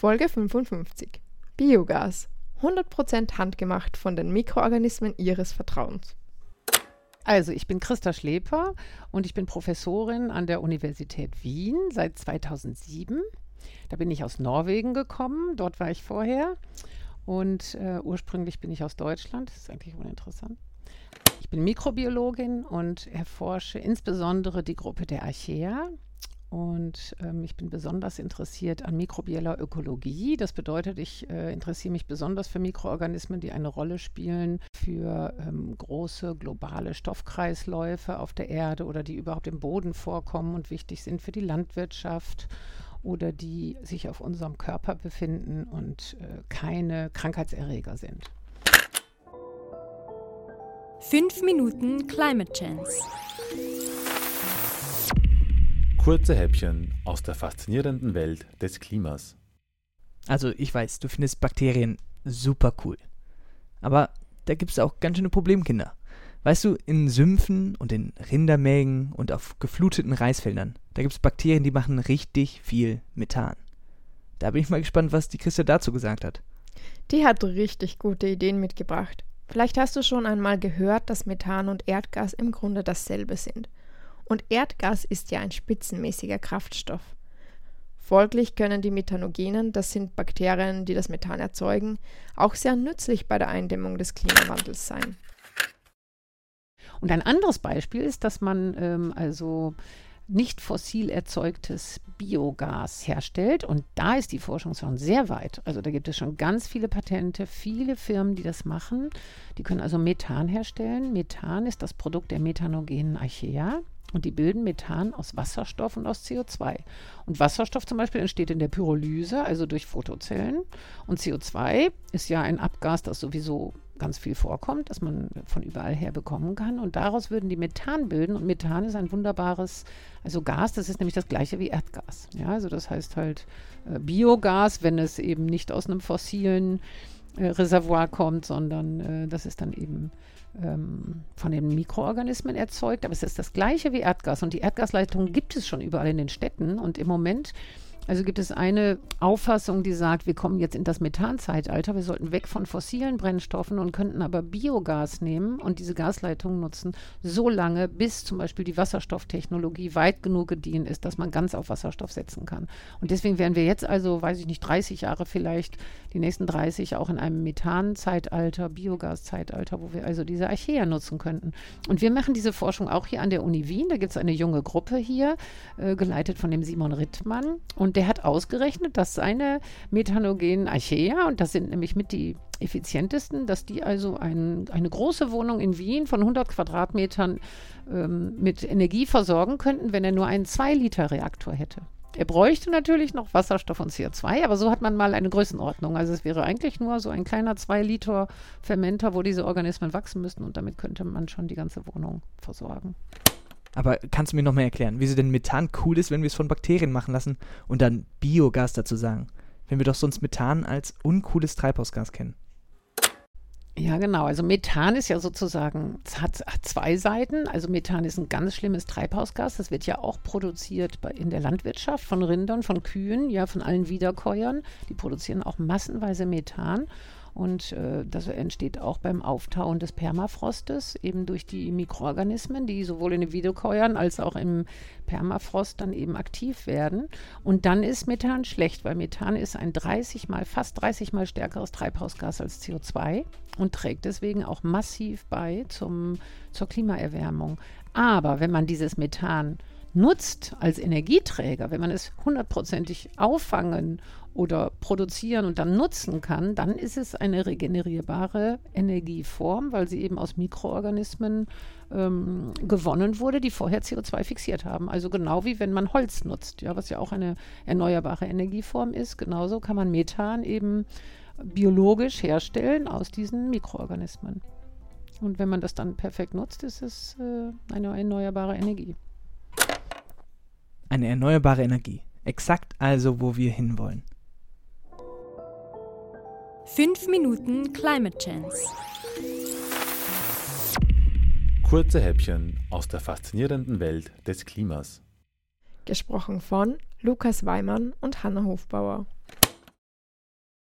Folge 55. Biogas. 100% handgemacht von den Mikroorganismen Ihres Vertrauens. Also, ich bin Christa Schleper und ich bin Professorin an der Universität Wien seit 2007. Da bin ich aus Norwegen gekommen, dort war ich vorher. Und äh, ursprünglich bin ich aus Deutschland, das ist eigentlich uninteressant. Ich bin Mikrobiologin und erforsche insbesondere die Gruppe der Archaea. Und ähm, ich bin besonders interessiert an mikrobieller Ökologie. Das bedeutet, ich äh, interessiere mich besonders für Mikroorganismen, die eine Rolle spielen für ähm, große globale Stoffkreisläufe auf der Erde oder die überhaupt im Boden vorkommen und wichtig sind für die Landwirtschaft oder die sich auf unserem Körper befinden und äh, keine Krankheitserreger sind. Fünf Minuten Climate Chance. Kurze Häppchen aus der faszinierenden Welt des Klimas. Also ich weiß, du findest Bakterien super cool. Aber da gibt es auch ganz schöne Problemkinder. Weißt du, in Sümpfen und in Rindermägen und auf gefluteten Reisfeldern, da gibt es Bakterien, die machen richtig viel Methan. Da bin ich mal gespannt, was die Christa dazu gesagt hat. Die hat richtig gute Ideen mitgebracht. Vielleicht hast du schon einmal gehört, dass Methan und Erdgas im Grunde dasselbe sind. Und Erdgas ist ja ein spitzenmäßiger Kraftstoff. Folglich können die Methanogenen, das sind Bakterien, die das Methan erzeugen, auch sehr nützlich bei der Eindämmung des Klimawandels sein. Und ein anderes Beispiel ist, dass man ähm, also nicht fossil erzeugtes Biogas herstellt. Und da ist die Forschung schon sehr weit. Also da gibt es schon ganz viele Patente, viele Firmen, die das machen. Die können also Methan herstellen. Methan ist das Produkt der methanogenen Archaea. Und die bilden Methan aus Wasserstoff und aus CO2. Und Wasserstoff zum Beispiel entsteht in der Pyrolyse, also durch Photozellen. Und CO2 ist ja ein Abgas, das sowieso ganz viel vorkommt, dass man von überall her bekommen kann. Und daraus würden die Methan bilden. Und Methan ist ein wunderbares, also Gas, das ist nämlich das gleiche wie Erdgas. Ja, also das heißt halt äh, Biogas, wenn es eben nicht aus einem fossilen Reservoir kommt, sondern äh, das ist dann eben ähm, von den Mikroorganismen erzeugt. Aber es ist das gleiche wie Erdgas. Und die Erdgasleitungen gibt es schon überall in den Städten. Und im Moment also gibt es eine Auffassung, die sagt, wir kommen jetzt in das Methanzeitalter, wir sollten weg von fossilen Brennstoffen und könnten aber Biogas nehmen und diese Gasleitungen nutzen, so lange, bis zum Beispiel die Wasserstofftechnologie weit genug gediehen ist, dass man ganz auf Wasserstoff setzen kann. Und deswegen werden wir jetzt also, weiß ich nicht, 30 Jahre vielleicht, die nächsten 30 auch in einem Methanzeitalter, Biogaszeitalter, wo wir also diese Archaea nutzen könnten. Und wir machen diese Forschung auch hier an der Uni Wien. Da gibt es eine junge Gruppe hier, äh, geleitet von dem Simon Rittmann. Und der hat ausgerechnet, dass seine methanogenen Archaea, und das sind nämlich mit die effizientesten, dass die also ein, eine große Wohnung in Wien von 100 Quadratmetern ähm, mit Energie versorgen könnten, wenn er nur einen 2-Liter-Reaktor hätte. Er bräuchte natürlich noch Wasserstoff und CO2, aber so hat man mal eine Größenordnung. Also es wäre eigentlich nur so ein kleiner 2-Liter-Fermenter, wo diese Organismen wachsen müssten und damit könnte man schon die ganze Wohnung versorgen. Aber kannst du mir noch mehr erklären, wieso denn Methan cool ist, wenn wir es von Bakterien machen lassen und dann Biogas dazu sagen? Wenn wir doch sonst Methan als uncooles Treibhausgas kennen. Ja, genau. Also Methan ist ja sozusagen, hat, hat, zwei Seiten. Also Methan ist ein ganz schlimmes Treibhausgas. Das wird ja auch produziert bei, in der Landwirtschaft von Rindern, von Kühen, ja, von allen Wiederkäuern. Die produzieren auch massenweise Methan. Und äh, das entsteht auch beim Auftauen des Permafrostes, eben durch die Mikroorganismen, die sowohl in den Wiederkäuern als auch im Permafrost dann eben aktiv werden. Und dann ist Methan schlecht, weil Methan ist ein 30 mal, fast 30 mal stärkeres Treibhausgas als CO2 und trägt deswegen auch massiv bei zum, zur Klimaerwärmung. Aber wenn man dieses Methan nutzt als Energieträger, wenn man es hundertprozentig auffangen oder produzieren und dann nutzen kann, dann ist es eine regenerierbare Energieform, weil sie eben aus Mikroorganismen ähm, gewonnen wurde, die vorher CO2 fixiert haben. Also genau wie wenn man Holz nutzt, ja, was ja auch eine erneuerbare Energieform ist. Genauso kann man Methan eben biologisch herstellen aus diesen Mikroorganismen. Und wenn man das dann perfekt nutzt, ist es äh, eine erneuerbare Energie. Eine erneuerbare Energie. Exakt also, wo wir hinwollen. 5 Minuten Climate Chance. Kurze Häppchen aus der faszinierenden Welt des Klimas. Gesprochen von Lukas Weimann und Hanna Hofbauer.